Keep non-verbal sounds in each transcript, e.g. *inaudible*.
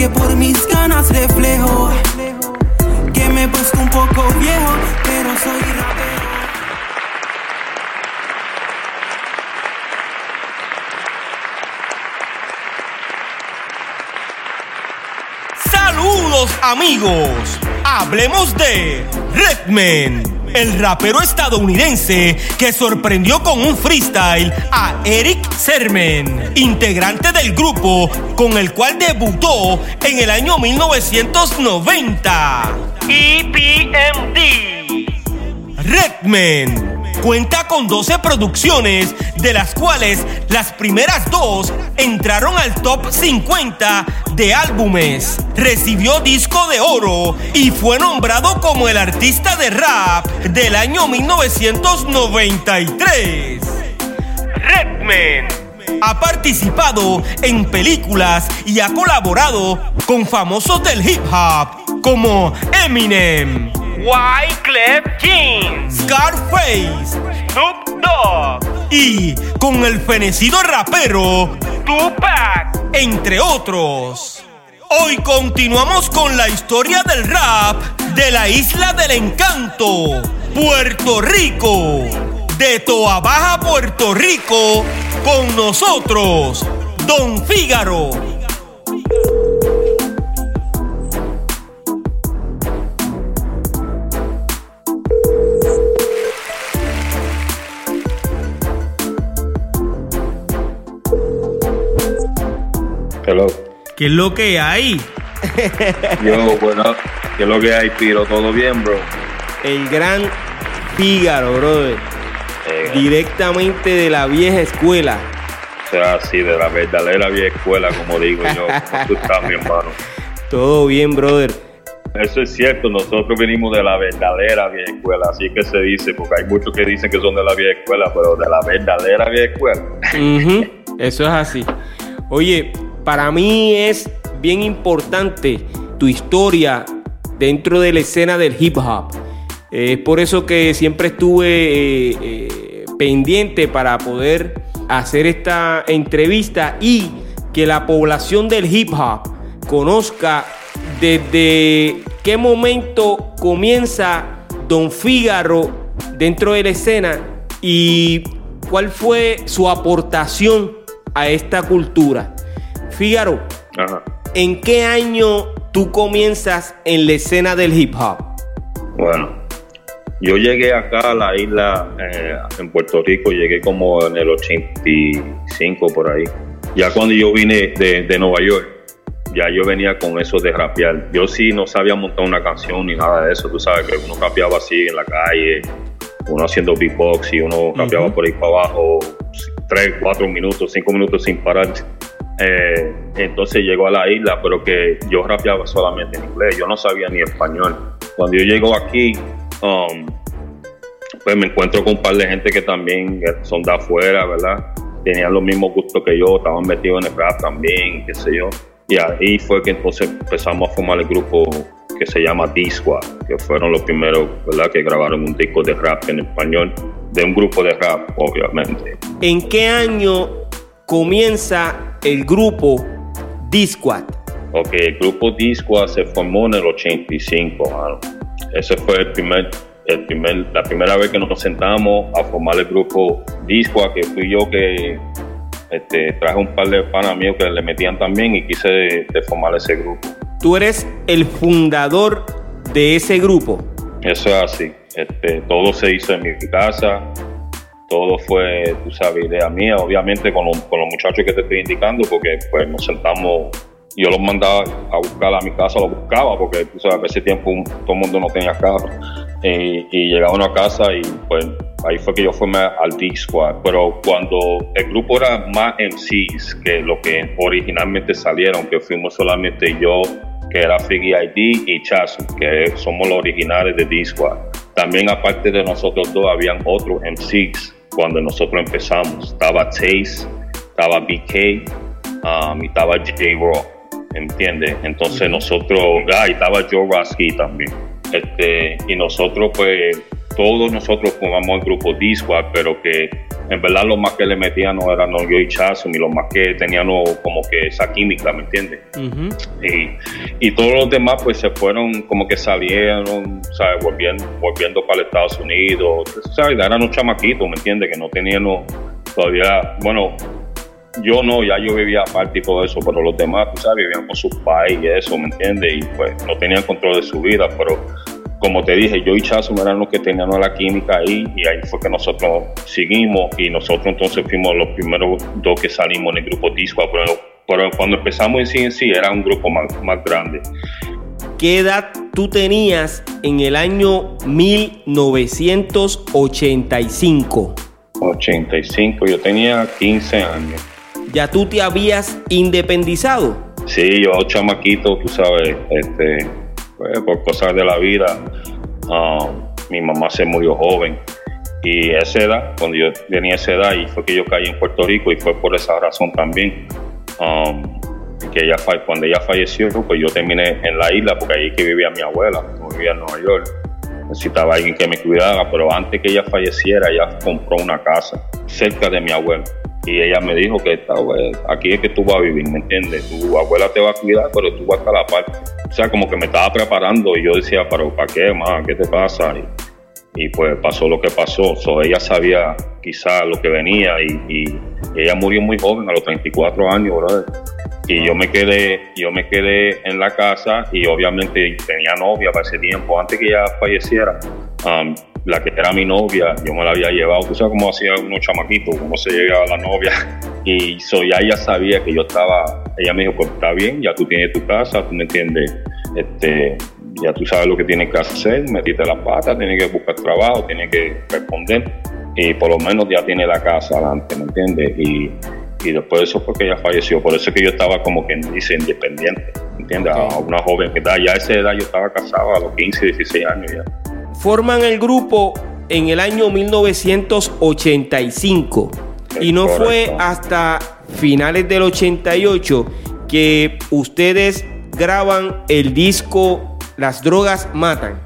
que por mis ganas reflejo. Que me he puesto un poco viejo, pero soy rapero. Saludos amigos, hablemos de Redman, el rapero estadounidense que sorprendió con un freestyle a Eric Sermon, integrante del grupo con el cual debutó en el año 1990. EPMD. Redman cuenta con 12 producciones, de las cuales las primeras dos entraron al top 50 de álbumes. Recibió disco de oro y fue nombrado como el artista de rap del año 1993. Redman ha participado en películas y ha colaborado con famosos del hip hop como Eminem, Wyclef Jean, Scarface, Snoop Dogg y con el fenecido rapero Tupac, entre otros. Hoy continuamos con la historia del rap de la isla del encanto, Puerto Rico. De Toa Baja, Puerto Rico, con nosotros, Don Fígaro. Hello. ¿Qué es lo que hay? *laughs* Yo, bueno, ¿qué es lo que hay, Piro? ¿Todo bien, bro? El gran Fígaro, brother. Eh, Directamente de la vieja escuela. o sea, sí, de la verdadera vieja escuela, como digo yo. ¿Cómo *laughs* tú estás, mi hermano? Todo bien, brother. Eso es cierto, nosotros venimos de la verdadera vieja escuela, así que se dice, porque hay muchos que dicen que son de la vieja escuela, pero de la verdadera vieja escuela. Ujú, *laughs* Eso es así. Oye, para mí es bien importante tu historia dentro de la escena del hip hop. Es por eso que siempre estuve eh, eh, pendiente para poder hacer esta entrevista y que la población del hip hop conozca desde qué momento comienza Don Fígaro dentro de la escena y cuál fue su aportación a esta cultura. Fígaro, Ajá. ¿en qué año tú comienzas en la escena del hip hop? Bueno, yo llegué acá a la isla eh, en Puerto Rico, llegué como en el 85 por ahí. Ya cuando yo vine de, de Nueva York, ya yo venía con eso de rapear. Yo sí no sabía montar una canción ni nada de eso, tú sabes que uno rapeaba así en la calle, uno haciendo beatbox y uno rapeaba por ahí para abajo, 3, 4 minutos, 5 minutos sin parar. Eh, entonces llegó a la isla, pero que yo rapeaba solamente en inglés, yo no sabía ni español. Cuando yo llego aquí, um, pues me encuentro con un par de gente que también son de afuera, ¿verdad? Tenían los mismos gustos que yo, estaban metidos en el rap también, qué sé yo. Y ahí fue que entonces empezamos a formar el grupo que se llama D-Squad, que fueron los primeros, ¿verdad? Que grabaron un disco de rap en español, de un grupo de rap, obviamente. ¿En qué año comienza el grupo D-Squad? Ok, el grupo D-Squad se formó en el 85, mano. Ese fue el primer, el primer, la primera vez que nos sentamos a formar el grupo D-Squad, que fui yo que este, traje un par de panas míos que le metían también y quise de, de formar ese grupo. Tú eres el fundador de ese grupo. Eso es así. Este, todo se hizo en mi casa, todo fue, tú sabes, idea mía, obviamente con, los- muchachos que te estoy indicando, porque pues nos sentamos, yo los mandaba a buscar a mi casa, los buscaba, porque tú sabes, ese tiempo todo el mundo no tenía carro, y, y a casa y pues ahí fue que yo formé al D-Squad. Pero cuando el grupo era más MCs que lo que originalmente salieron, que fuimos solamente yo, que era Figgy ID y Chasu, que somos los originales de D-Squad. También aparte de nosotros dos, habían otros MCs cuando nosotros empezamos. Estaba Taze, estaba BK um, y estaba J. Raw, ¿entiendes? Entonces nosotros, ah, y estaba Joe Rasky también. Este, y nosotros pues todos nosotros formamos el grupo D-Squad, pero que en verdad lo más que le metían no eran yo y Chazo, ni lo más que tenían como que esa química, ¿me entiendes? y, y, todos los demás pues se fueron como que salieron, ¿sabes? Volviendo, volviendo para Estados Unidos, ¿sabes? Eran unos chamaquitos, ¿me entiendes? Que no tenían todavía, bueno, yo no, ya yo vivía aparte y todo eso, pero los demás, tú sabes, vivían con sus pais y eso, ¿me entiendes? Y pues no tenían control de su vida, pero como te dije, yo y Chazo eran los que teníamos la química ahí y ahí fue que nosotros seguimos y nosotros entonces fuimos los primeros dos que salimos en el grupo Disco, pero, pero cuando empezamos en sí en sí era un grupo más, más grande. ¿Qué edad tú tenías en el año 1985? 85, yo tenía 15 años. ¿Ya tú te habías independizado? Sí, yo chamaquito, tú sabes, este, pues, por cosas de la vida, um, mi mamá se murió joven. Y esa edad, cuando yo tenía esa edad, y fue que yo caí en Puerto Rico, y fue por esa razón también. Um, que ella, cuando ella falleció, pues yo terminé en la isla, porque ahí que vivía mi abuela, vivía en Nueva York. Necesitaba alguien que me cuidara, pero antes que ella falleciera, ella compró una casa cerca de mi abuela. Y ella me dijo que aquí es que tú vas a vivir, ¿me entiendes? Tu abuela te va a cuidar, pero tú vas a la parte. O sea, como que me estaba preparando y yo decía, pero ¿para qué, más? ¿Qué te pasa? Y, pues pasó lo que pasó. So, ella sabía quizá lo que venía y, ella murió muy joven, a los 34 años, ¿verdad? Y yo me quedé, yo me quedé en la casa y obviamente tenía novia para ese tiempo, antes que ella falleciera. Um, la que era mi novia, yo me la había llevado, tú sabes cómo hacía unos chamaquitos, cómo se llegaba la novia. *laughs* Y so, ya ella sabía que yo estaba, ella me dijo, pues está bien, ya tú tienes tu casa, tú me entiendes, este, ya tú sabes lo que tienes que hacer, metiste las patas, tienes que buscar trabajo, tienes que responder y por lo menos ya tiene la casa adelante, ¿me entiendes? Y, y después de eso fue que ella falleció, por eso es que yo estaba como quien dice independiente, ¿me entiendes? A una joven que está, ya a esa edad yo estaba casado a los 15, 16 años ya forman el grupo en el año 1985 y no fue hasta finales del 88 que ustedes graban el disco Las drogas matan.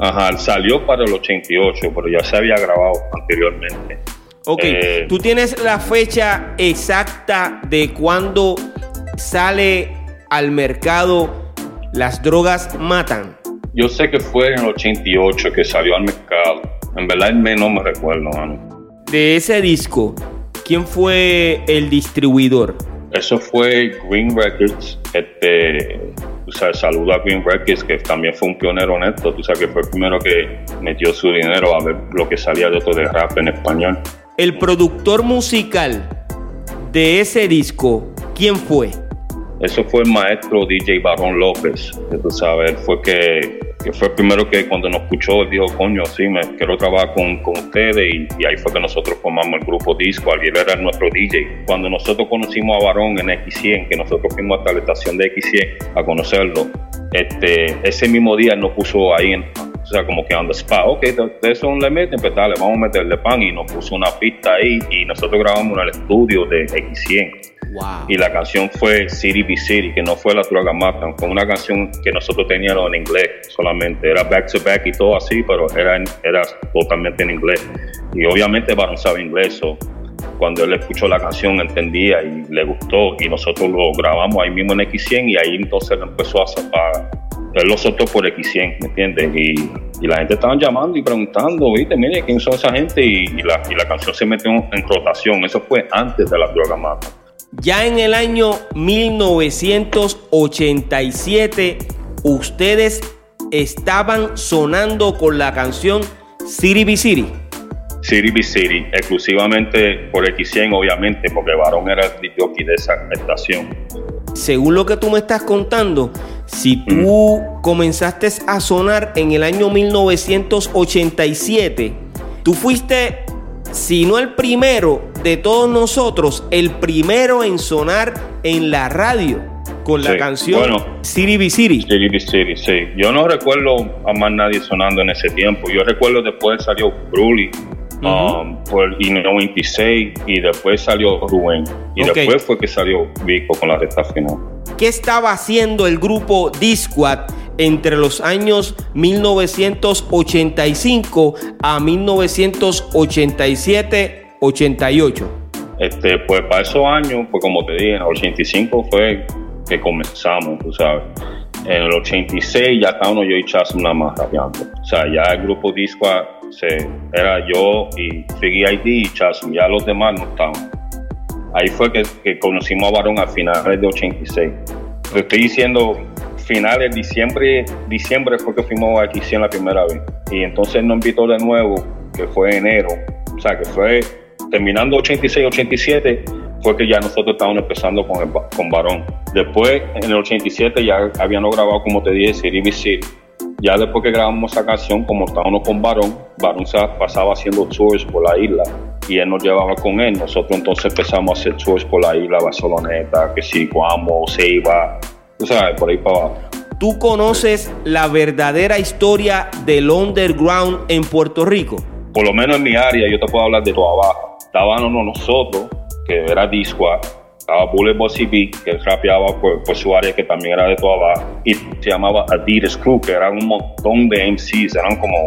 Ajá, salió para el 88, pero ya se había grabado anteriormente. Ok, eh, ¿tú tienes la fecha exacta de cuando sale al mercado Las drogas matan? Yo sé que fue en el 88 que salió al mercado. En verdad, no me recuerdo, mano. De ese disco, ¿quién fue el distribuidor? Eso fue Green Records. Este, o sea, saluda a Green Records, que también fue un pionero en esto. Tú sabes que fue el primero que metió su dinero a ver lo que salía de otro de rap en español. El productor musical de ese disco, ¿quién fue? Eso fue el maestro DJ Barón López. Tú sabes, fue que que fue el primero que cuando nos escuchó dijo, coño, sí, me quiero trabajar con, con ustedes y, ahí fue que nosotros formamos el grupo Disco, él era nuestro DJ. Cuando nosotros conocimos a Barón en X100, que nosotros fuimos hasta la estación de X100 a conocerlo, este, ese mismo día él nos puso ahí en, o sea, como que on the spot, ok, ustedes son le meten, pues dale, vamos a meterle pan y nos puso una pista ahí y nosotros grabamos en el estudio de X100 y la canción fue City Be City, que no fue La Droga Matan, fue una canción que nosotros teníamos en inglés solamente. Era back to back y todo así, pero era, era totalmente en inglés. Y obviamente Baron sabe inglés, cuando él escuchó la canción entendía y le gustó y nosotros lo grabamos ahí mismo en X100 y ahí entonces él empezó a, a él lo soltó por X100, ¿me entiendes? Y, la gente estaba llamando y preguntando, viste, mire, ¿quién son esa gente? Y, la, y la canción se metió en rotación, eso fue antes de la droga mata. Ya en el año 1987, ustedes estaban sonando con la canción City Be City. City Be City, exclusivamente por X100, obviamente, porque Varón era el jockey de esa estación. Según lo que tú me estás contando, si tú comenzaste a sonar en el año 1987, Tú fuiste, si no el primero de todos nosotros, el primero en sonar en la radio con la Sí, canción bueno. City B City. City B City, sí. Yo no recuerdo a más nadie sonando en ese tiempo. Yo recuerdo después salió Bruli um, por el 96 y después salió Rubén. Y Ok. después fue que salió Vico con la recta final. ¿Qué estaba haciendo el grupo Disquad entre los años 1985 a 1987-88? Este, pues para esos años, pues como te dije, en el 85 fue que comenzamos, tú sabes. En el 86 ya estábamos yo y Chasm nada más rapeando. O sea, ya el grupo Disco se, era yo y Figgy ID y Chasm, ya los demás no estaban. Ahí fue que, conocimos a Barón a finales de 86. Te estoy diciendo, finales diciembre, diciembre fue que fuimos a Xien la primera vez. Y entonces nos invitó de nuevo, que fue en enero. O sea, que fue terminando 86, 87, fue que ya nosotros estábamos empezando con, el, con Barón. Después, en el 87, ya habíamos grabado, como te dije, City. Ya después que grabamos esa canción, como estábamos con Barón, Barón se pasaba haciendo tours por la isla y él nos llevaba con él. Nosotros entonces empezamos a hacer tours por la isla, Barceloneta, que sí, Guamo, Ceiba, tú sabes, por ahí para abajo. ¿Tú conoces la verdadera historia del underground en Puerto Rico? Por lo menos en mi área, yo te puedo hablar de todo abajo. Estábamos nosotros, que era Disqua, estaba Bullet Bossy B, que él rapeaba por, por su área, que también era de todo abajo, y se llamaba Adidas Crew, que eran un montón de MCs, eran como,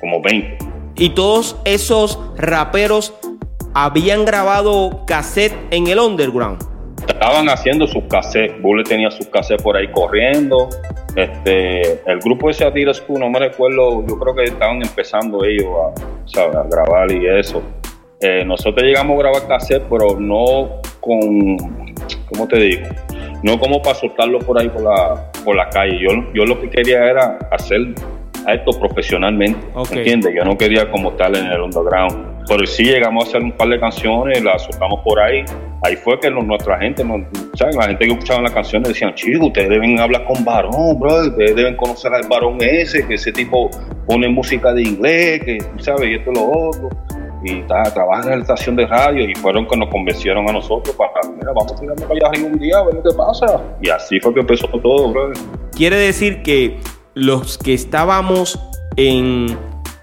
como 20. Y todos esos raperos habían grabado cassette en el underground. estaban haciendo sus cassettes. Bullet tenía sus cassettes por ahí corriendo. Este, el grupo ese Adidas Crew, no me recuerdo, yo creo que estaban empezando ellos a, ¿sabes? a grabar y eso. Eh, nosotros llegamos a grabar cassette, pero no con, ¿cómo te digo? No como para soltarlo por ahí por la, por la calle. Yo, yo lo que quería era hacer esto profesionalmente, Ok. ¿entiendes? Yo no quería como tal en el underground. Pero sí llegamos a hacer un par de canciones, las soltamos por ahí. Ahí fue que nuestra gente, ¿saben? la gente que escuchaba las canciones decían, chicos, ustedes deben hablar con varón, bro, ustedes deben conocer al varón ese, que ese tipo pone música de inglés, que, ¿sabes? Y esto y lo otro. Y ta, trabaja en la estación de radio y fueron que nos convencieron a nosotros para, mira, vamos a tirarnos para allá arriba un día a ver qué pasa. Y así fue que empezó todo, bro. Quiere decir que los que estábamos en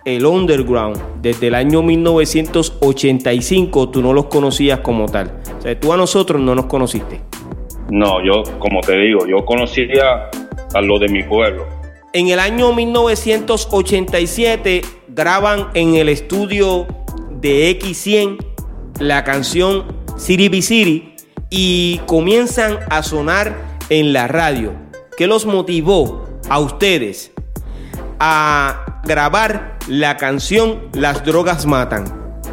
el underground desde el año 1985, tú no los conocías como tal. O sea, tú a nosotros no nos conociste. No, yo, como te digo, yo conocía a lo de mi pueblo. En el año 1987 graban en el estudio de X100 la canción City B City y comienzan a sonar en la radio. ¿Qué los motivó a ustedes a grabar la canción Las drogas matan?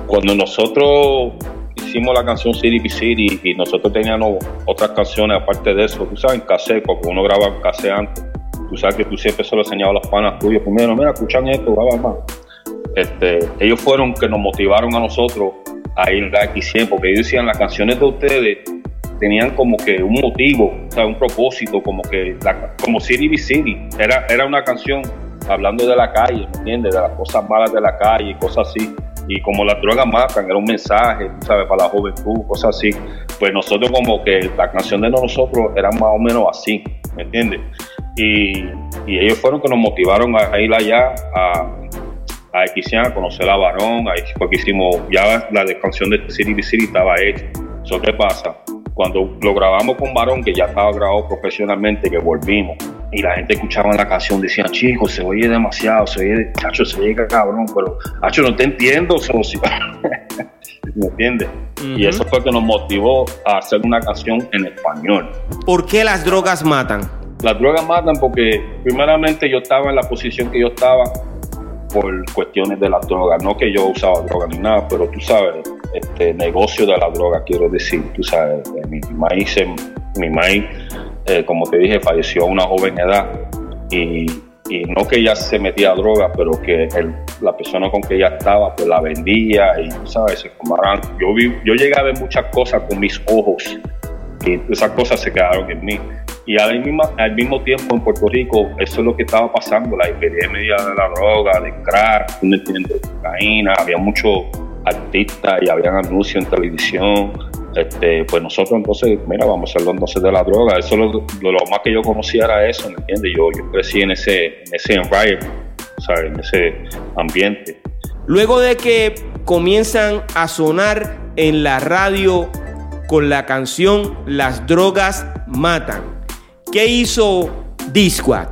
Cuando nosotros hicimos la canción City B City y nosotros teníamos otras canciones aparte de eso, tú sabes, en cassette, porque uno graba en antes. Tú sabes que tú siempre se lo enseñabas a las panas tuyas primero, mira, escuchan esto, va, va. Este, ellos fueron que nos motivaron a nosotros a ir a X100, porque ellos decían las canciones de ustedes tenían como que un motivo, o sea, un propósito, como que como City B City. Era, era una canción hablando de la calle, ¿me entiendes? De las cosas malas de la calle cosas así. Y como las drogas matan, era un mensaje, ¿sabes? Para la juventud, cosas así. Pues nosotros como que la canción de nosotros era más o menos así, ¿me entiendes? Y, y ellos fueron que nos motivaron a, a ir allá a, a Xcian, a conocer a Varón, ahí fue que hicimos, ya la canción de City B City estaba hecha. ¿Eso qué pasa? Cuando lo grabamos con Varón, que ya estaba grabado profesionalmente, que volvimos, y la gente escuchaba la canción, decían, chicos, se oye demasiado, se oye, chacho, se oye cabrón, pero, chacho, no te entiendo, socio. *laughs* ¿Me entiendes? Y eso fue que nos motivó a hacer una canción en español. ¿Por qué las drogas matan? Las drogas matan porque primeramente yo estaba en la posición que yo estaba por cuestiones de las drogas, no que yo usaba droga ni nada, pero tú sabes, este negocio de la droga, quiero decir, tú sabes, mi maíz, mi maíz, eh, como te dije, falleció a una joven edad y, y no que ella se metía a droga, pero que el- la persona con que ella estaba, pues la vendía y tú sabes, se fumaran. Yo, vi, yo llegué a ver muchas cosas con mis ojos y esas cosas se quedaron en mí. Y al mismo, al mismo tiempo en Puerto Rico, eso es lo que estaba pasando, la epidemia de la droga, de crack, de cocaína, había muchos artistas y habían anuncios en televisión. Este, pues nosotros entonces, mira, vamos a hacerlo entonces de la droga. Eso lo, lo, más que yo conocía era eso, ¿me entiendes? Yo, yo crecí en ese, en ese environment, ¿sabes? En ese ambiente. Luego de que comienzan a sonar en la radio con la canción Las drogas matan. ¿Qué hizo Disquad?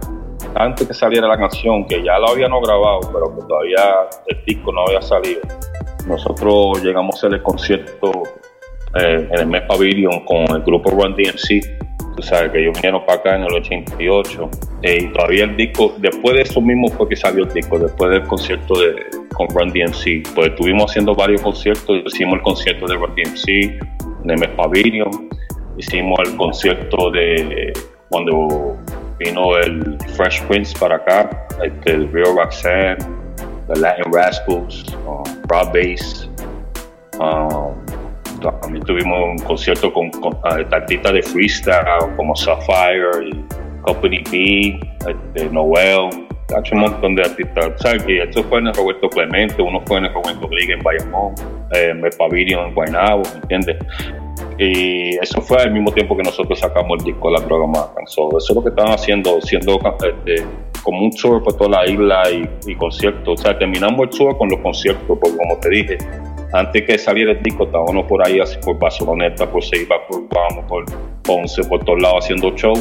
Antes que saliera la canción, que ya la habíamos grabado, pero que todavía el disco no había salido, nosotros llegamos a hacer el concierto eh, en el Mes Pavilion con el grupo Run DMC. Tú sabes que ellos vinieron para acá en el 88 eh, y todavía el disco, después de eso mismo fue que salió el disco, después del concierto de, con Run DMC. Pues estuvimos haciendo varios conciertos, hicimos el concierto de Run DMC en el Mes Pavilion, hicimos el concierto de cuando vino el Fresh Prince para acá, este, el Real Roxanne, The Latin Rascals, um, Broad Bass. Um, también tuvimos un concierto con, con uh, de freestyle como Sapphire y Company B, este, Noel, un montón de artistas. ¿Sabes? que esto fue en el Roberto Clemente, uno fue en el Roberto Liga en Bayamón, eh, en el Pavilion en Guaynabo, ¿me entiendes? Y eso fue al mismo tiempo que nosotros sacamos el disco La Droga Matan. eso es lo que estaban haciendo, siendo este, como un tour por toda la isla y, conciertos. O sea, terminamos el tour con los conciertos, porque como te dije, antes que saliera el disco, estábamos por ahí, así por Barceloneta, por Seiba, por vamos, por Ponce, por todos lados haciendo show.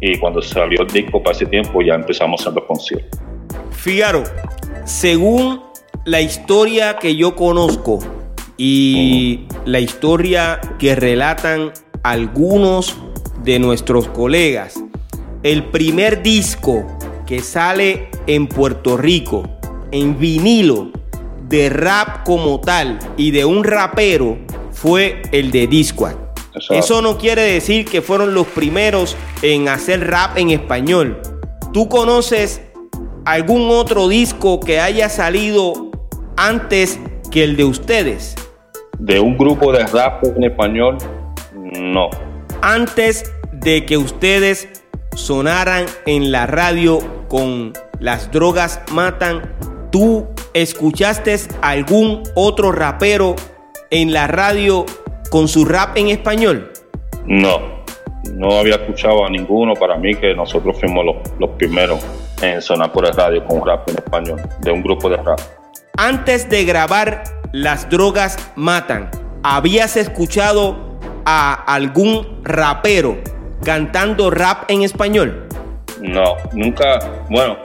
Y cuando salió el disco para ese tiempo, ya empezamos a hacer los conciertos. Fíjaro, según la historia que yo conozco, y la historia que relatan algunos de nuestros colegas. El primer disco que sale en Puerto Rico en vinilo de rap como tal y de un rapero fue el de Disquad. Eso no quiere decir que fueron los primeros en hacer rap en español. ¿Tú conoces algún otro disco que haya salido antes que el de ustedes? De un grupo de rap en español, no. Antes de que ustedes sonaran en la radio con Las drogas matan, ¿tú escuchaste algún otro rapero en la radio con su rap en español? No, no había escuchado a ninguno. Para mí que nosotros fuimos los, los primeros en sonar por el radio con rap en español, de un grupo de rap. Antes de grabar Las drogas matan, ¿habías escuchado a algún rapero cantando rap en español? No, nunca. Bueno,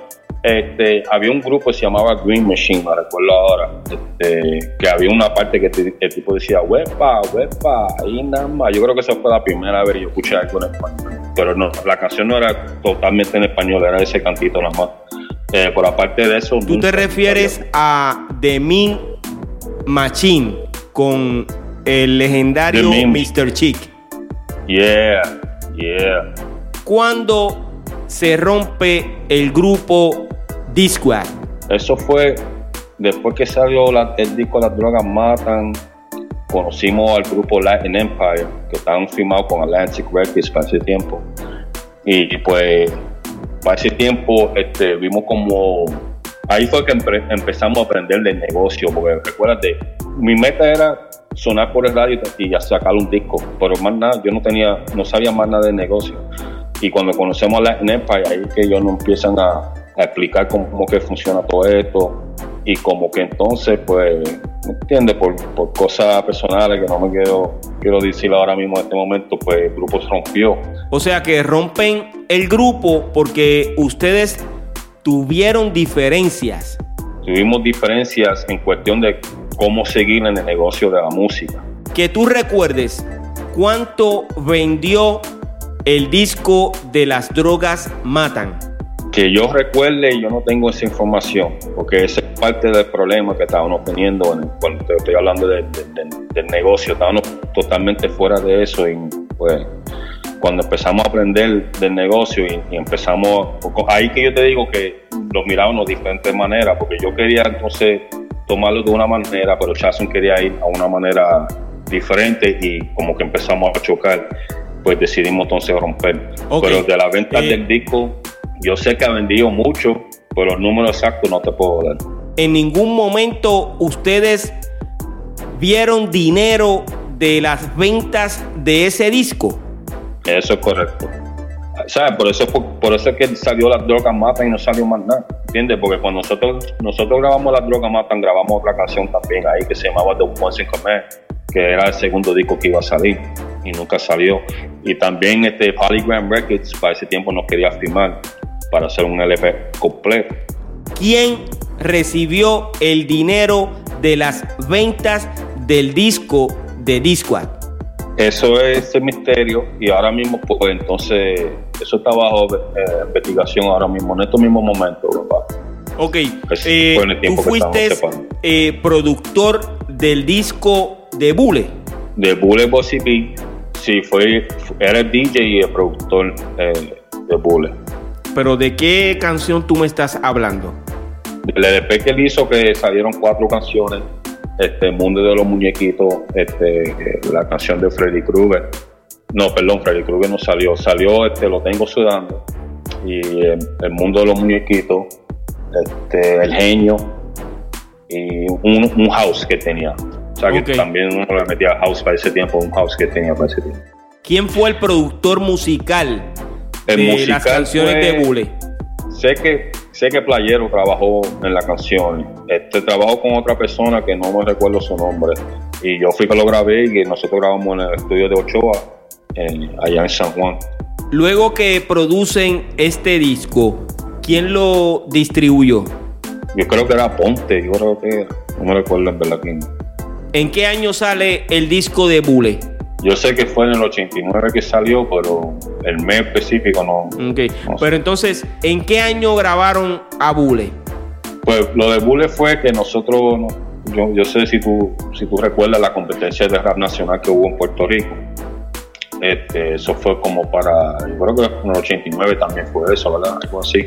este, había un grupo que se llamaba Green Machine, me recuerdo ahora, este, que había una parte que el tipo decía, huepa, huepa, y nada más. Yo creo que esa fue la primera vez que yo escuché algo en español. Pero no, la canción no era totalmente en español, era ese cantito nada más. Eh, por aparte de eso. ¿Tú te refieres a The Mean Machine con el legendario Mr. Chick? Yeah, yeah. ¿Cuándo se rompe el grupo Discord? Eso fue después que salió el disco Las Drogas Matan. Conocimos al grupo Latin Empire, que estaban firmados con Atlantic Records para ese tiempo. Y pues para ese tiempo este, vimos como... Ahí fue que empezamos a aprender del negocio, porque recuérdate, mi meta era sonar por el radio y sacar un disco, pero más nada, yo no tenía, no sabía más nada de negocio. Y cuando conocemos a la Empire, ahí es que ellos nos empiezan a, explicar cómo, que funciona todo esto y como que entonces, pues, ¿me entiendes? Por, por cosas personales que no me quiero, quiero decir ahora mismo en este momento, pues el grupo se rompió. O sea que rompen el grupo porque ustedes tuvieron diferencias. Tuvimos diferencias en cuestión de cómo seguir en el negocio de la música. Que tú recuerdes cuánto vendió el disco de las drogas matan. Que yo recuerde, yo no tengo esa información, porque esa es parte del problema que estábamos teniendo cuando estoy hablando del negocio. Estábamos totalmente fuera de eso y pues cuando empezamos a aprender del negocio y, empezamos, ahí que yo te digo que lo mirábamos de diferentes maneras, porque yo quería entonces tomarlo de una manera, pero Jason quería ir a una manera diferente y como que empezamos a chocar. Pues decidimos entonces romper. Pero de la venta Eh. del disco, yo sé que ha vendido mucho, pero los números exactos no te puedo dar. En ningún momento ustedes vieron dinero de las ventas de ese disco. Eso es correcto. ¿Sabes? Por eso, por, eso es que salió las drogas matan y no salió más nada. ¿Entiendes? Porque cuando nosotros, nosotros grabamos las drogas matan, grabamos otra canción también ahí que se llamaba The Once in Command, que era el segundo disco que iba a salir y nunca salió. Y también este Polygram Records para ese tiempo nos quería firmar para hacer un LP completo. ¿Quién recibió el dinero de las ventas del disco de Disquad? Eso es el misterio y ahora mismo, pues entonces, eso está bajo eh, investigación ahora mismo, en estos mismos momentos, papá. Ok, Pues, eh, tiempo tú fuiste eh, productor del disco de Bule. de Bullet Bossy B, sí, fue, era el DJ y el productor de Bullet. Pero ¿de qué canción tú me estás hablando? El LP que él hizo, que salieron cuatro canciones, este Mundo de los Muñequitos, este, eh, la canción de Freddy Krueger. No, perdón, Freddy Krueger no salió, salió este Lo Tengo Sudando, y El Mundo de los Muñequitos, este, El Genio, y un, un house que tenía. O sea que también uno le metía house para ese tiempo, un house que tenía para ese tiempo. ¿Quién fue el productor musical El de musical las canciones fue- de Bule? Sé que, sé que Playero trabajó en la canción. Este trabajó con otra persona que no me recuerdo su nombre. Y yo fui que lo grabé y nosotros grabamos en el estudio de Ochoa, en- allá en San Juan. Luego que producen este disco, ¿quién lo distribuyó? Yo creo que era Ponte, yo creo que era. No me recuerdo en verdad quién. ¿En qué año sale el disco de Bule? Yo sé que fue en el 89 que salió, pero el mes específico no. Ok, no sé. Pero entonces, ¿en qué año grabaron a Bule? Pues lo de Bullet fue que nosotros, no- yo, yo sé si tú, si tú recuerdas la competencia de rap nacional que hubo en Puerto Rico. Este, eso fue como para, yo creo que en el 89 también fue eso, ¿verdad? Algo así.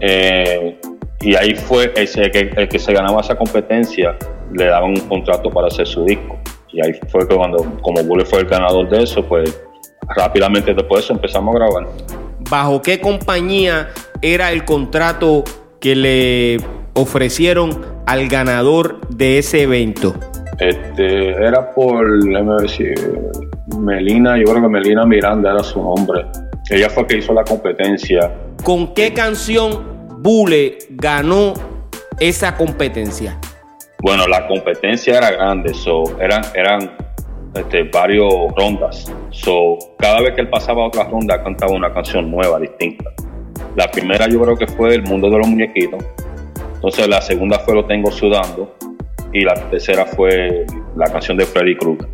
Eh, y ahí fue ese, que, el que se ganaba esa competencia, le daban un contrato para hacer su disco. Y ahí fue que cuando, como Bullet fue el ganador de eso, pues rápidamente después empezamos a grabar. ¿Bajo qué compañía era el contrato que le ofrecieron al ganador de ese evento? Este, era por, Melina, yo creo que Melina Miranda era su nombre. Ella fue que hizo la competencia. ¿Con qué canción Bule ganó esa competencia? Bueno, la competencia era grande, so, eran, eran este, varios rondas. So, cada vez que él pasaba a otra ronda, cantaba una canción nueva, distinta. La primera yo creo que fue El Mundo de los Muñequitos. Entonces la segunda fue Lo Tengo Sudando. Y la tercera fue la canción de Freddy Krueger.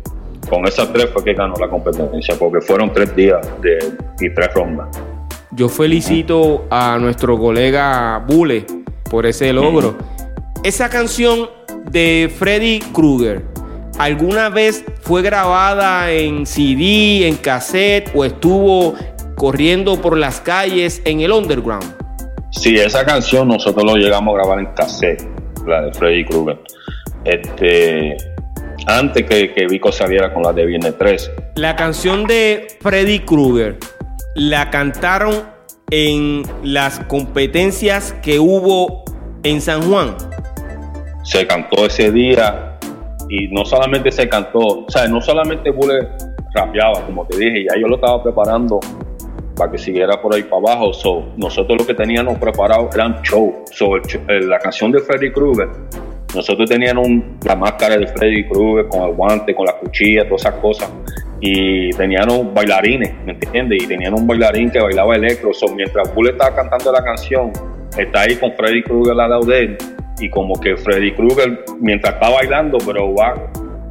Con esas tres fue que ganó la competencia, porque fueron tres días de, y tres rondas. Yo felicito a nuestro colega Bule por ese logro. Esa canción de Freddy Krueger, ¿alguna vez fue grabada en CD, en cassette o estuvo corriendo por las calles en el underground? Sí, esa canción nosotros lo llegamos a grabar en cassette, la de Freddy Krueger. Este, antes que, que Vico saliera con la de Viernes 3. La canción de Freddy Krueger la cantaron en las competencias que hubo en San Juan. Se cantó ese día y no solamente se cantó, o sea, no solamente Bule rapeaba, como te dije, ya yo lo estaba preparando para que siguiera por ahí para abajo. So, nosotros lo que teníamos preparado eran show. So, eh, la canción de Freddy Krueger, nosotros teníamos la máscara de Freddy Krueger con el guante, con la cuchilla, todas esas cosas. Y teníamos bailarines, ¿me entiendes? Y tenían un bailarín que bailaba electro. So, mientras Bull estaba cantando la canción, está ahí con Freddy Krueger al lado de él. Y como que Freddy Krueger, mientras está bailando, pero va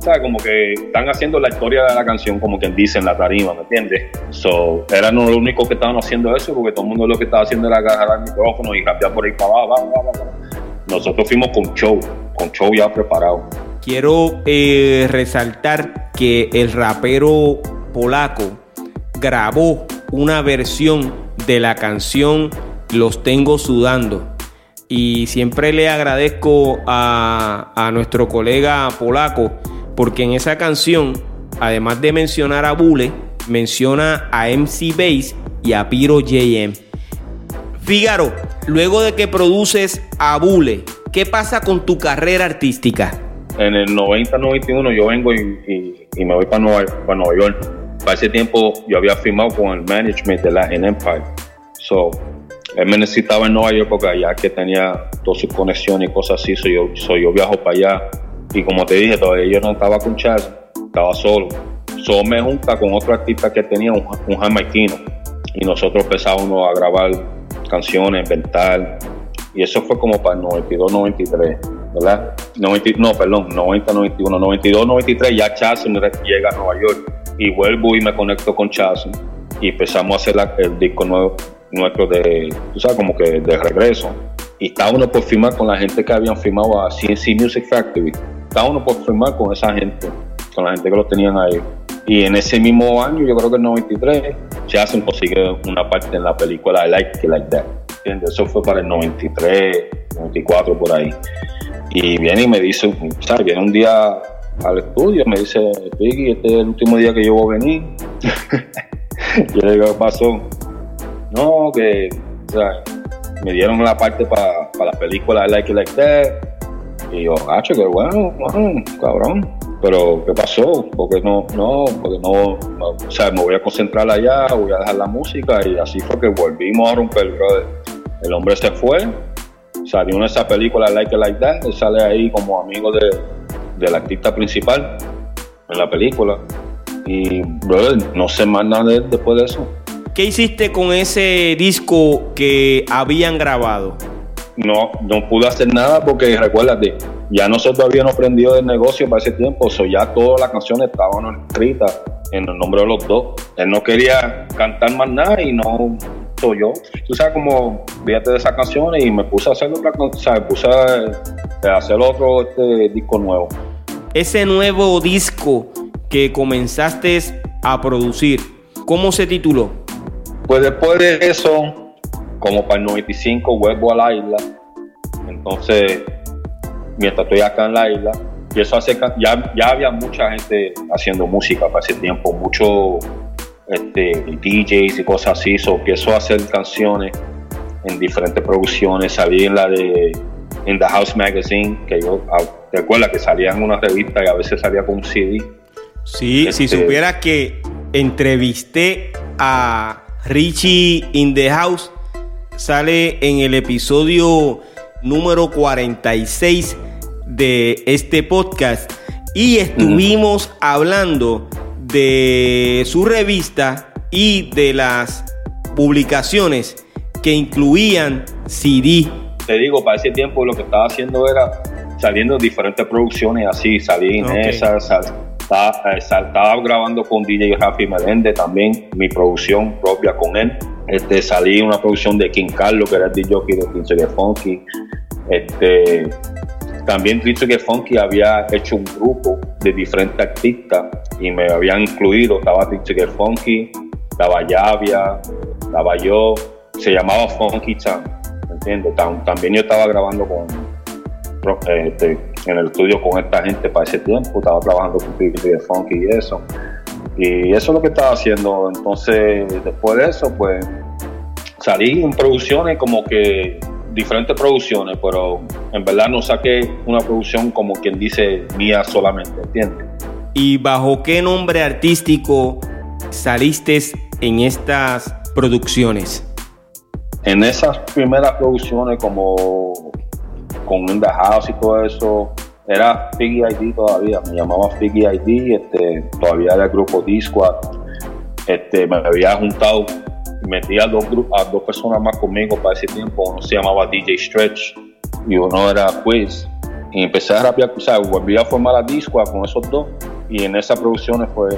¿sabes? Como que están haciendo la historia de la canción, como quien dice en la tarima, ¿me entiendes? So, eran los únicos que estaban haciendo eso, porque todo el mundo lo que estaba haciendo era agarrar el micrófono y rapear por ahí para abajo. Nosotros fuimos con show, con show ya preparado. Quiero eh, resaltar que el rapero polaco grabó una versión de la canción Los tengo sudando. Y siempre le agradezco a, nuestro colega polaco porque en esa canción, además de mencionar a Bule, menciona a MC Bass y a Piro JM. Fígaro, luego de que produces a Bule, ¿qué pasa con tu carrera artística? En el 90-91 yo vengo y, me voy para Nueva, York. Para ese tiempo yo había firmado con el management de Latin Empire. So, él me necesitaba en Nueva York porque allá que tenía todas sus conexiones y cosas así. So yo, so yo viajo para allá. Y como te dije, todavía yo no estaba con Charles, estaba solo. So me junta con otro artista que tenía, un, un jamaiquino. Y nosotros empezábamos a grabar canciones, inventar. Y eso fue como para el 92, 93, ¿verdad? no, perdón, 90, 91, 92, 93, ya Chasson llega a Nueva York. Y vuelvo y me conecto con Chasson. Y empezamos a hacer el disco nuevo, nuestro de, tú sabes, como que de regreso. Y está uno por firmar con la gente que habían firmado a CNC Music Factory. Está uno por firmar con esa gente, con la gente que lo tenían ahí. Y en ese mismo año, yo creo que en 93, se hacen consigue una parte en la película I Like It Like That. ¿entiendes? Eso fue para el 93, 94 por ahí. Y viene y me dice, ¿sabes? Viene un día al estudio, me dice, Piggy, este es el último día que yo voy a venir. *laughs* yo le digo, ¿qué pasó? No, que, o sea, me dieron la parte para la película I Like It Like That. Y yo, hacho, que bueno, cabrón pero ¿qué pasó? Porque no, no, porque no, o sea, me voy a concentrar allá, voy a dejar la música y así fue que volvimos a romper, brother. El hombre se fue, salió en esa película Like It Like That, él sale ahí como amigo de, del artista principal en la película y, brother, no sé más nada de él después de eso. ¿Qué hiciste con ese disco que habían grabado? No, no pude hacer nada porque recuérdate, ya nosotros habíamos aprendido del negocio para ese tiempo, so ya todas las canciones estaban escritas en el nombre de los dos. Él no quería cantar más nada y no soy yo. Tú sabes como fíjate de esas canciones y me puse a hacer otra o sea, me puse a hacer otro este disco nuevo. Ese nuevo disco que comenzaste a producir, ¿cómo se tituló? Pues después de eso, como para el 95 vuelvo a la isla. Entonces mientras estoy acá en la isla. Y eso hace ya, ya había mucha gente haciendo música para ese tiempo, muchos este, DJs y cosas así. So, empiezo a hacer canciones en diferentes producciones. Salí en la de In the House Magazine, que yo, ah, ¿te acuerdas que salía en una revista y a veces salía con un CD? Sí, si este, supiera que entrevisté a Richie in the House, sale en el episodio número 46 de este podcast. Y estuvimos hablando de su revista y de las publicaciones que incluían CD. Te digo, para ese tiempo lo que estaba haciendo era saliendo diferentes producciones así, salí en esa, eh, estaba, grabando con DJ Rafi Melende también, mi producción propia con él. Este, salí una producción de King Carlos, que era el DJ de Pinche Funky. Este, también que Funky había hecho un grupo de diferentes artistas y me habían incluido. Estaba que Funky, estaba Yavia, estaba yo. Se llamaba Funky Chan, ¿entiendes? También yo estaba grabando con este, en el estudio con esta gente para ese tiempo. Estaba trabajando con que Funky y eso. Y eso es lo que estaba haciendo. Entonces, después de eso, pues salí en producciones como que diferentes producciones, pero en verdad no saqué una producción como quien dice mía solamente, ¿entiendes? ¿Y bajo qué nombre artístico saliste en estas producciones? En esas primeras producciones como con In The House y todo eso, era Figgy ID todavía, me llamaba Figgy ID, este, todavía era el grupo Disco, este, me había juntado metí a dos, a dos personas más conmigo para ese tiempo. Uno se llamaba DJ Stretch y uno era Quiz. Y empecé a rapear, o sea, volví a formar la disco con esos dos. Y en esas producciones fue,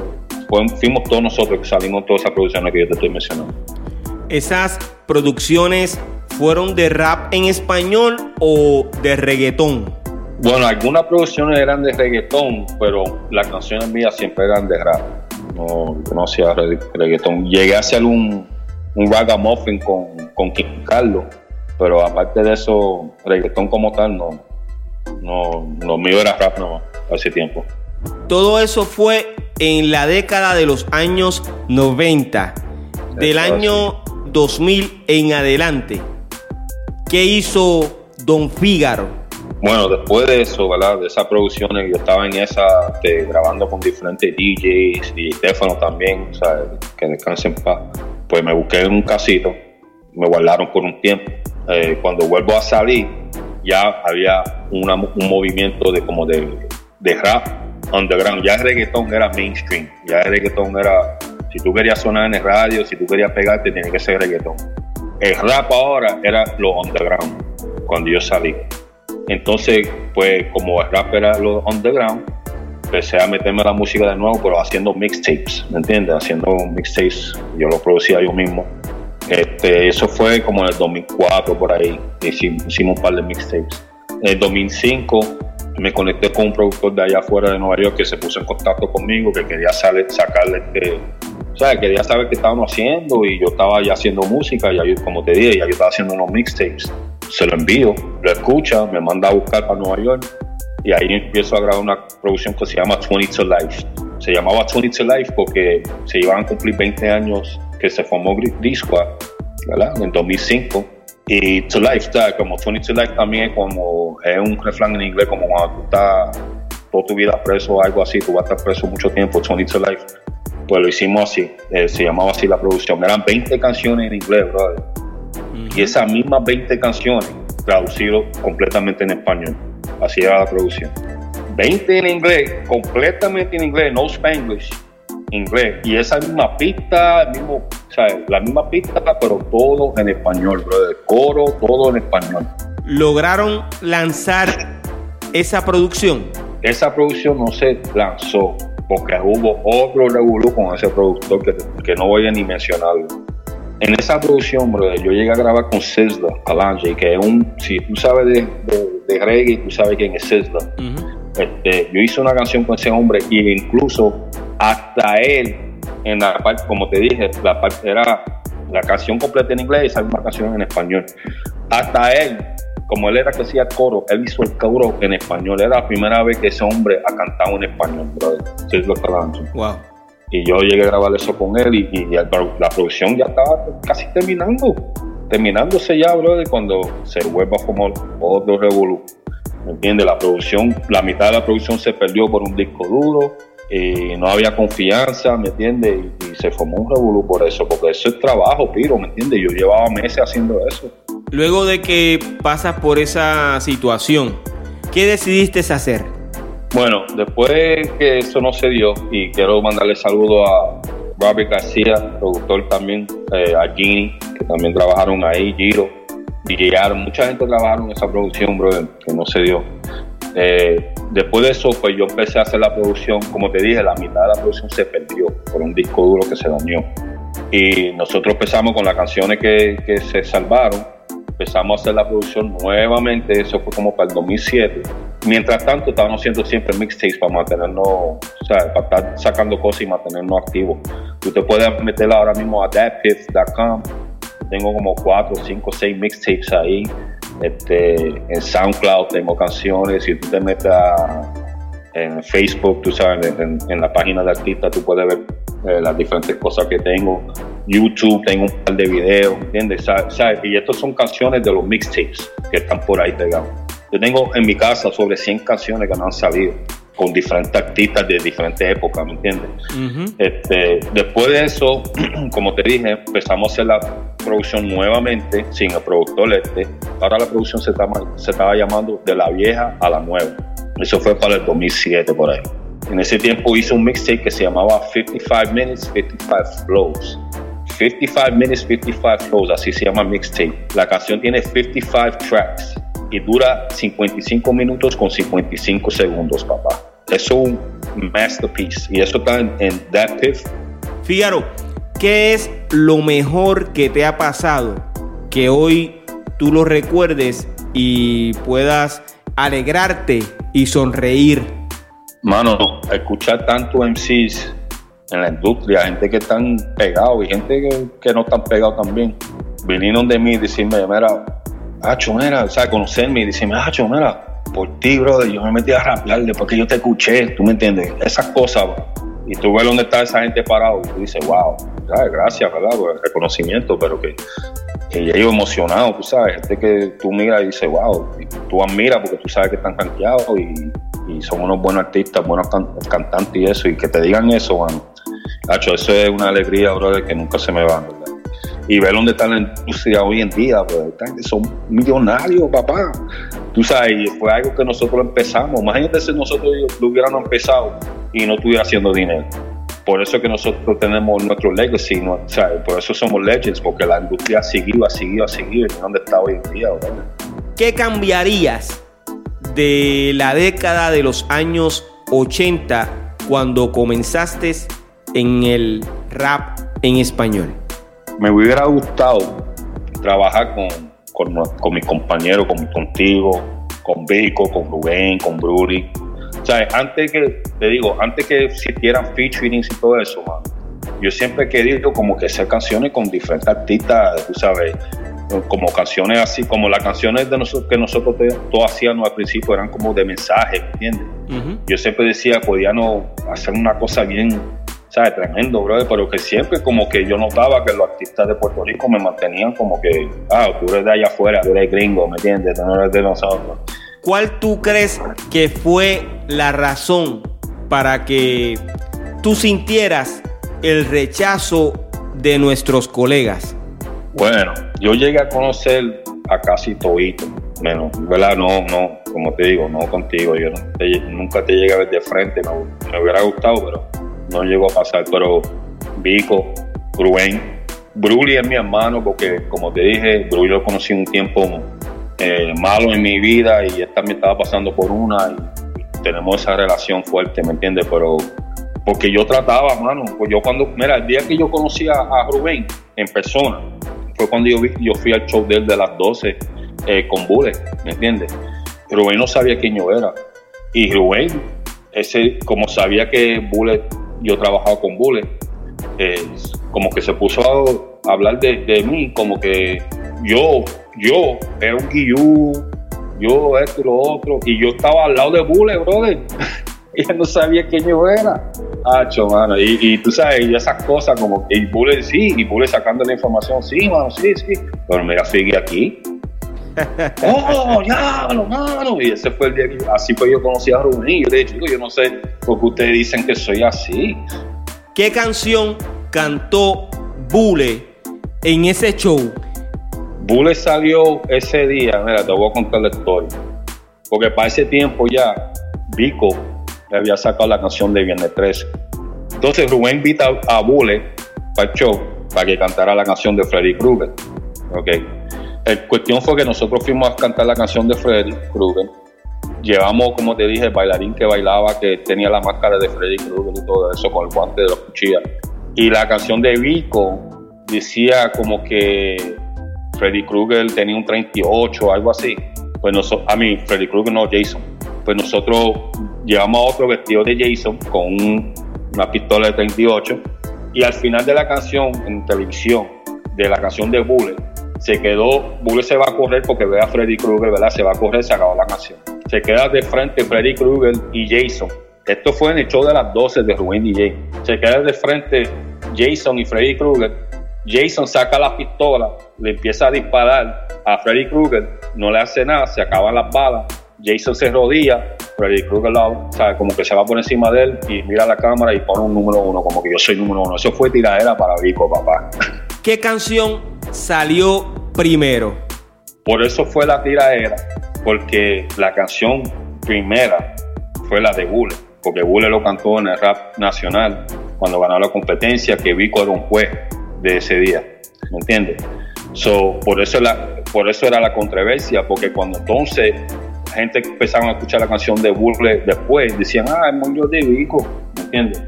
fuimos todos nosotros que salimos todas esas producciones que yo te estoy mencionando. ¿Esas producciones fueron de rap en español o de reggaetón? Bueno, algunas producciones eran de reggaetón, pero las canciones mías siempre eran de rap. No, no hacía reggaetón. Llegué a hacer un, un ragamuffin con, con King Carlos, pero aparte de eso, reggaetón como tal, no, no, lo mío era rap no, hace tiempo. Todo eso fue en la década de los años 90, del Eso año 2000 en adelante. ¿Qué hizo Don Fígaro? Bueno, después de eso, ¿verdad? De esas producciones, yo estaba en esa, este, grabando con diferentes DJs y Stefano también, sea, que descansen en paz. Pues me busqué en un casito, me guardaron por un tiempo. Eh, cuando vuelvo a salir, ya había un movimiento de como de, de rap underground. Ya el reggaetón era mainstream, ya el reggaetón era, si tú querías sonar en el radio, si tú querías pegarte, tenía que ser reggaetón. El rap ahora era lo underground, cuando yo salí. Entonces, pues como el rap era lo underground, empecé a meterme a la música de nuevo, pero haciendo mixtapes, ¿me entiendes? Haciendo mixtapes, yo lo producía yo mismo. Este, eso fue como en el 2004 por ahí, hicimos, hicimos un par de mixtapes. En el 2005 me conecté con un productor de allá afuera de Nueva York que se puso en contacto conmigo, que quería sacarle este, o sea, quería saber qué estábamos haciendo y yo estaba ya haciendo música, ya yo, como te dije, ya yo estaba haciendo unos mixtapes. Se lo envío, lo escucha, me manda a buscar para Nueva York y ahí empiezo a grabar una producción que se llama 20 to Life. Se llamaba 20 to Life porque se iban a cumplir 20 años que se formó Disco, ¿verdad? En 2005. Y To Life, está como 20 to Life también es como, es un refrán en inglés como cuando tú estás toda tu vida preso o algo así, tú vas a estar preso mucho tiempo, 20 to Life. Pues lo hicimos así, eh, se llamaba así la producción. Eran 20 canciones en inglés, brother. Y esas mismas 20 canciones traducido completamente en español. Así era la producción. 20 en inglés, completamente en inglés, no spanglish, inglés. Y esa misma pista, el mismo, o sea, la misma pista, pero todo en español, brother. Coro, todo en español. ¿Lograron lanzar esa producción? Esa producción no se lanzó porque hubo otro revolú con ese productor que, que no voy a ni mencionarlo. En esa producción, brother, yo llegué a grabar con Sizzla, Kalanji, que es un, si tú sabes de, de, de reggae, tú sabes quién es Sizzla. Este, yo hice una canción con ese hombre y incluso hasta él, en la parte, como te dije, la parte era la canción completa en inglés y esa misma canción en español. Hasta él, como él era que hacía coro, él hizo el coro en español. Era la primera vez que ese hombre ha cantado en español, brother. Sizzla Kalanji. Wow. Y yo llegué a grabar eso con él y, la producción ya estaba casi terminando. Terminándose ya, brother, cuando se vuelva como otro revolú. ¿Me entiendes? La producción, la mitad de la producción se perdió por un disco duro. Y no había confianza, ¿me entiendes? Y, y se formó un revolú por eso, porque eso es trabajo, Piro, ¿me entiendes? Yo llevaba meses haciendo eso. Luego de que pasas por esa situación, ¿qué decidiste hacer? Bueno, después que eso no se dio, y quiero mandarle saludo a Robert García, productor también, eh, a Gini, que también trabajaron ahí, Giro, DJ Aaron, mucha gente trabajaron en esa producción, brother, que no se dio. Eh, después de eso, pues yo empecé a hacer la producción, como te dije, la mitad de la producción se perdió por un disco duro que se dañó. Y nosotros empezamos con las canciones que, que se salvaron, empezamos a hacer la producción nuevamente, eso fue como para el 2007. Mientras tanto, estábamos haciendo siempre mixtapes para mantenernos, o sea, para estar sacando cosas y mantenernos activos. Tú te puedes meter ahora mismo a thatpiff.com, tengo como 4, 5, 6 mixtapes ahí. Este, en SoundCloud tengo canciones, si tú te metes en Facebook, tú sabes, en, en, la página de artista tú puedes ver eh, las diferentes cosas que tengo. YouTube, tengo un par de videos, ¿entiendes? ¿Sabes? Y estas son canciones de los mixtapes que están por ahí pegados. Yo tengo en mi casa sobre 100 canciones que no han salido con diferentes artistas de diferentes épocas, ¿me entiendes? Uh -huh. este, después de eso, *clears throat* como te dije, empezamos a hacer la producción nuevamente sin el productor este. Ahora la producción se estaba, se estaba llamando de la vieja a la nueva. Eso fue para el 2007 por ahí. En ese tiempo hice un mixtape que se llamaba 55 Minutes, 55 Flows. 55 Minutes, 55 Flows, así se llama mixtape. La canción tiene 55 tracks y dura 55 minutos con 55 segundos, papá. Es un masterpiece y eso está en, en That Piff. Fíjaro, ¿qué es lo mejor que te ha pasado que hoy tú lo recuerdes y puedas alegrarte y sonreír? Mano, escuchar tanto MCs en la industria, gente que están pegados y gente que, que no están pegados también, vinieron de mí y decirme, mira, Hacho, mira, o sea, conocerme y decirme, Hacho, mira, por ti, brother, yo me metí a rapear después que yo te escuché, tú me entiendes, esas cosas, Y tú ves dónde está esa gente parado y tú dices, wow, gracias, ¿verdad? Por el reconocimiento, pero que, que ellos emocionados, tú sabes, gente que tú miras y dices, wow, tú admiras porque tú sabes que están rankeados y, son unos buenos artistas, buenos cantantes y eso, y que te digan eso, bueno, Hacho, eso es una alegría, brother, que nunca se me va, ¿verdad? Y ver dónde está la industria hoy en día, pues son millonarios, papá. Tú sabes, fue algo que nosotros empezamos. Imagínate si nosotros lo hubiéramos empezado y no estuviera haciendo dinero. Por eso que nosotros tenemos nuestro legacy, ¿no? ¿sabes? por eso somos legends, porque la industria ha seguido, ha seguido, ha seguido, y dónde está hoy en día, ¿verdad? ¿Qué cambiarías de la década de los años 80 cuando comenzaste en el rap en español? Me hubiera gustado trabajar con, con, con mis compañeros, con, contigo, con Vico, con Rubén, con Bruli. O sea, antes que, te digo, antes que existieran featurings y todo eso, yo siempre he querido como que hacer canciones con diferentes artistas, tú sabes, como canciones así, como las canciones de nosotros, que nosotros todos hacíamos al principio eran como de mensaje, ¿me entiendes? Yo siempre decía, podíamos hacer una cosa bien ¿sabes? Tremendo, brother, pero que siempre como que yo notaba que los artistas de Puerto Rico me mantenían como que, ah, tú eres de allá afuera, tú eres gringo, ¿me entiendes? Tú no eres de nosotros. ¿Cuál tú crees que fue la razón para que tú sintieras el rechazo de nuestros colegas? Bueno, yo llegué a conocer a casi todito, menos, ¿verdad? No, no, como te digo, no contigo, yo nunca te llegué a ver de frente, me hubiera gustado, pero no llegó a pasar, pero Vico, Rubén, Bruli es mi hermano porque, como te dije, Bruli lo conocí un tiempo eh, malo en mi vida y él también estaba pasando por una y tenemos esa relación fuerte, ¿me entiendes? Pero porque yo trataba, mano, pues yo cuando, mira, el día que yo conocí a, Rubén en persona, fue cuando yo, vi, yo fui al show de él de las 12 eh, con Bule, ¿me entiendes? Rubén no sabía quién yo era. Y Rubén, ese, como sabía que Bullet yo he trabajado con Bullet, eh, como que se puso a hablar de, mí, como que yo, yo era un guillú, yo esto y lo otro, y yo estaba al lado de Bullet, brother. *laughs* y él no sabía quién yo era. Hacho, mano. Y, y, tú sabes, y esas cosas como que Bullet sí, y Bullet sacando la información, sí, mano, sí, sí. Pero mira, sigue aquí. *laughs* ¡Oh, ya, mano! Y ese fue el día que así fue yo conocí a Rubén. Y yo le dije, yo no sé por qué ustedes dicen que soy así. ¿Qué canción cantó Bule en ese show? Bule salió ese día, mira, te voy a contar la historia. Porque para ese tiempo ya Vico le había sacado la canción de Viernes 13. Entonces Rubén invita a Bule para el show para que cantara la canción de Freddy Krueger. Okay. La cuestión fue que nosotros fuimos a cantar la canción de Freddy Krueger. Llevamos, como te dije, el bailarín que bailaba, que tenía la máscara de Freddy Krueger y todo eso, con el guante de los cuchillas. Y la canción de Vico decía como que Freddy Krueger tenía un 38 algo así. Pues nosotros, a mí, Freddy Krueger no, Jason. Pues nosotros llevamos a otro vestido de Jason con una pistola de 38. Y al final de la canción, en televisión, de la canción de Bullet, se quedó, Bullet se va a correr porque ve a Freddy Krueger, ¿verdad? Se va a correr, se acabó la canción. Se queda de frente Freddy Krueger y Jason. Esto fue en el show de las 12 de Rubén DJ. Se queda de frente Jason y Freddy Krueger. Jason saca la pistola, le empieza a disparar a Freddy Krueger, no le hace nada, se acaban las balas. Jason se rodilla, Freddy Krueger o sea, como que se va por encima de él y mira la cámara y pone un número uno, como que yo soy número uno. Eso fue tiradera para Vico, papá. ¿Qué canción salió primero? Por eso fue la tiraera, porque la canción primera fue la de Bule, porque Bule lo cantó en el rap nacional cuando ganó la competencia, que Vico era un juez de ese día, ¿me entiendes? So, por, eso la, por eso era la controversia, porque cuando entonces la gente empezaba a escuchar la canción de Bule después, decían, ah, el mundo de Vico, ¿me entiendes?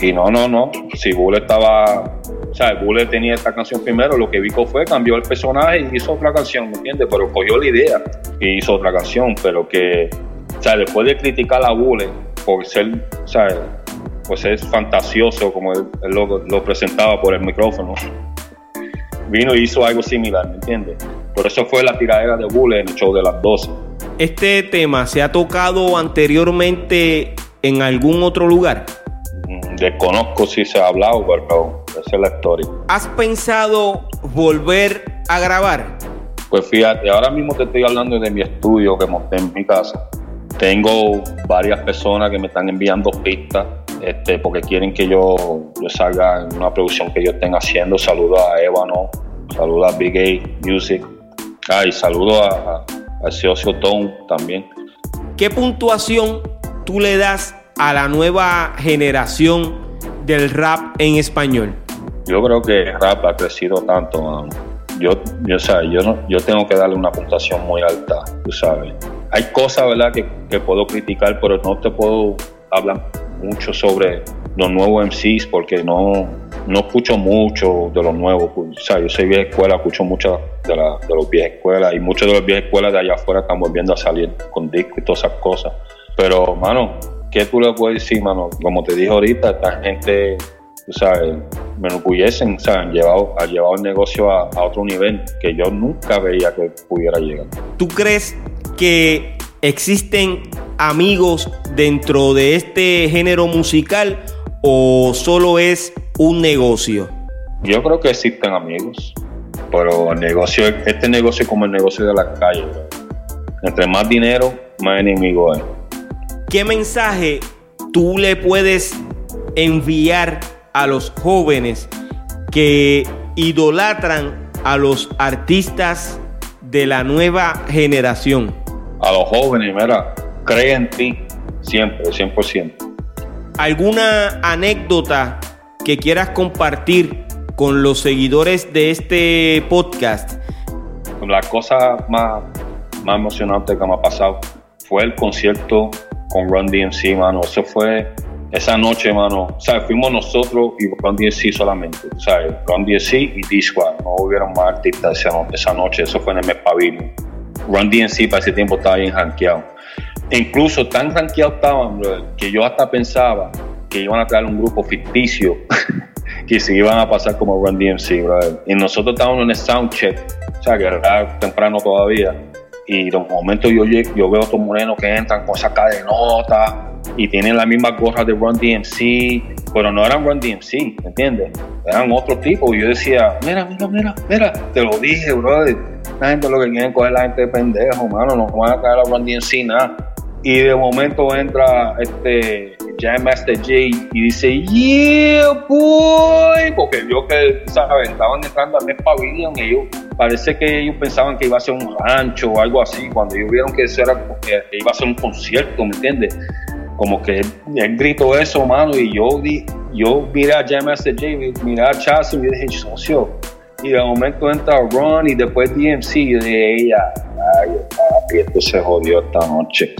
Y no, no, no, si Bule estaba o sea, Bulle tenía esta canción primero, lo que Vico fue, cambió el personaje y hizo otra canción, ¿me entiendes? Pero cogió la idea y hizo otra canción, pero que, o sea, después de criticar a Bulle por ser, o sea, pues es fantasioso como él, lo, presentaba por el micrófono, vino y hizo algo similar, ¿me entiendes? Por eso fue la tiradera de Bulle en el show de las 12. ¿Este tema se ha tocado anteriormente en algún otro lugar? Desconozco si se ha hablado, pero es la historia. ¿Has pensado volver a grabar? Pues fíjate, ahora mismo te estoy hablando de mi estudio que monté en mi casa. Tengo varias personas que me están enviando pistas este, porque quieren que yo, yo salga en una producción que yo estén haciendo. Saludo a Evano, saludo a Big A Music, ah, y saludo a, a, Socio Tone también. ¿Qué puntuación tú le das a la nueva generación del rap en español? Yo creo que rap ha crecido tanto, mano. Yo, yo, o yo, no, yo tengo que darle una puntuación muy alta, tú sabes. Hay cosas, ¿verdad?, que, que puedo criticar, pero no te puedo hablar mucho sobre los nuevos MCs porque no, no escucho mucho de los nuevos. O yo soy vieja escuela, escucho mucho de, la, de los viejas escuelas y muchos de los viejas escuelas de allá afuera están volviendo a salir con discos y todas esas cosas. Pero, mano, ¿qué tú le puedes decir, mano? Como te dije ahorita, esta gente, sabes, me enorgullecen, o sea, han llevado, han llevado el negocio a, a otro nivel que yo nunca veía que pudiera llegar. ¿Tú crees que existen amigos dentro de este género musical o solo es un negocio? Yo creo que existen amigos, pero el negocio, este negocio es como el negocio de la calle. Entre más dinero, más enemigo hay. ¿Qué mensaje tú le puedes enviar a los jóvenes que idolatran a los artistas de la nueva generación? A los jóvenes, mira, cree en ti siempre, 100%. ¿Alguna anécdota que quieras compartir con los seguidores de este podcast? La cosa más, más emocionante que me ha pasado fue el concierto con Run DMC, mano. Eso fue esa noche, mano. Sea, fuimos nosotros y Run DMC solamente. Sea, Run DMC y D-Squad. No hubieron más artistas esa, no- esa noche. Eso fue en el mes. Run DMC para ese tiempo estaba bien rankeado. E incluso tan rankeados estaban, que yo hasta pensaba que iban a traer un grupo ficticio *laughs* que se iban a pasar como Run DMC. Y nosotros estábamos en el soundcheck, o sea, que era temprano todavía. Y de momento yo, yo veo a estos morenos que entran con esa cadenota y tienen la misma gorra de Run DMC, pero no eran Run DMC, ¿me entiendes? Eran otro tipo. Y yo decía, mira, mira, mira, mira, te lo dije, brother. La gente lo que quieren coger la gente de pendejo, mano, no van a caer a Run DMC nada. Y de momento entra este Jam Master J y dice, yeah, boy, porque vio que, ¿sabes? Estaban entrando al mes Pavilion y ellos, parece que ellos pensaban que iba a ser un rancho o algo así, cuando ellos vieron que eso era, que iba a ser un concierto, ¿me entiendes? Como que él gritó eso, mano, y yo, di, yo miré a Jam Master J, miré a Chaz y yo dije, socio, y de momento entra Ron y después DMC y yo dije, ella, ay, papi, esto se jodió esta noche.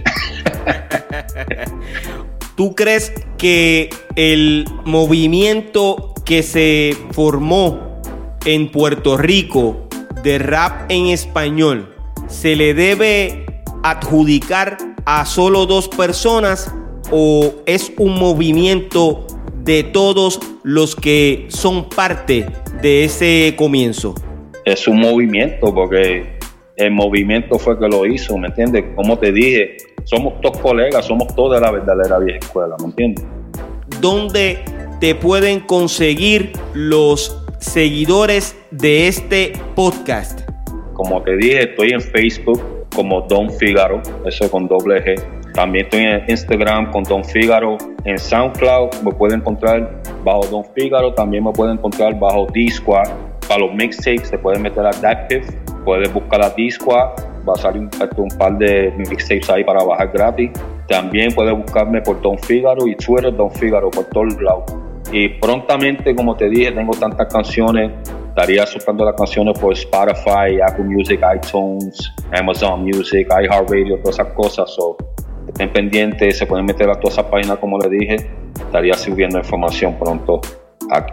*laughs* ¿Tú crees que el movimiento que se formó en Puerto Rico de rap en español se le debe adjudicar a solo dos personas o es un movimiento de todos los que son parte de ese comienzo? es un movimiento, porque el movimiento fue que lo hizo, ¿me entiendes? Como te dije, somos todos colegas, somos todos de la verdadera vieja escuela, ¿me entiendes? ¿Dónde te pueden conseguir los seguidores de este podcast? Como te dije, estoy en Facebook como Don Figaro, eso con doble G. También estoy en Instagram con Don Figaro. En SoundCloud me pueden encontrar bajo Don Figaro. También me pueden encontrar bajo D-Squad. Para los mixtapes se pueden meter a Dactive. Puedes buscar a D-Squad. Va a salir un, par de mixtapes ahí para bajar gratis. También puedes buscarme por Don Figaro y Twitter Don Figaro por todos lados. Y prontamente, como te dije, tengo tantas canciones. Estaría soltando las canciones por Spotify, Apple Music, iTunes, Amazon Music, iHeartRadio, todas esas cosas. So, estén pendientes, se pueden meter a todas esas páginas, como les dije. Estaría subiendo información pronto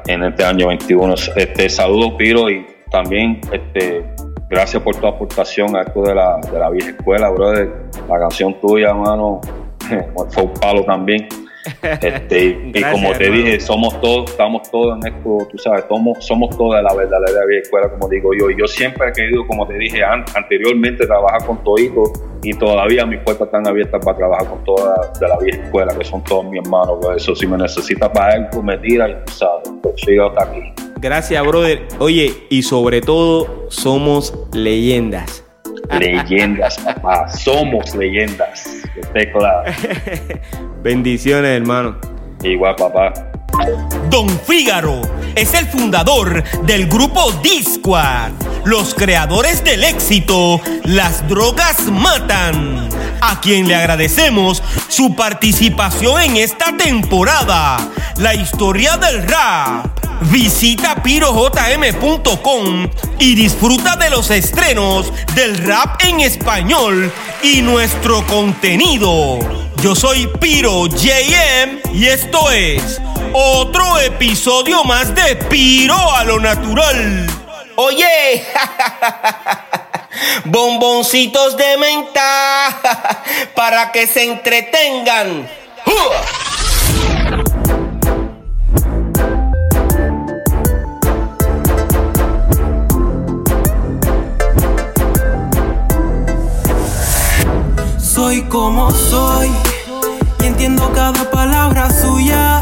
en este año 21. Este, saludos, Piro, y también este, gracias por tu aportación a esto de la, de la vieja escuela, brother. La canción tuya, mano, *laughs* fue un palo también. *laughs* Este, y como te dije, somos todos, estamos todos en esto, tú sabes, somos, somos todos de la verdadera vieja escuela, como digo yo. Y yo siempre he querido, como te dije anteriormente, trabajar con toditos y todavía mis puertas están abiertas para trabajar con toda de la vieja escuela, que son todos mis hermanos. Por eso, si me necesitas para algo, me tira y tú sabes, pues sigo hasta aquí. Gracias, brother. Oye, y sobre todo, somos leyendas. Leyendas, papá. Somos leyendas. Esté claro. *laughs* Bendiciones, hermano. Igual, papá. Don Fígaro es el fundador del grupo Disquad, los creadores del éxito Las drogas matan, a quien le agradecemos su participación en esta temporada, la historia del rap. Visita pirojm.com y disfruta de los estrenos del rap en español y nuestro contenido. Yo soy Piro JM y esto es otro episodio más de Piro a lo natural. Oye, *laughs* bomboncitos de menta *laughs* para que se entretengan. Soy como soy y entiendo cada palabra suya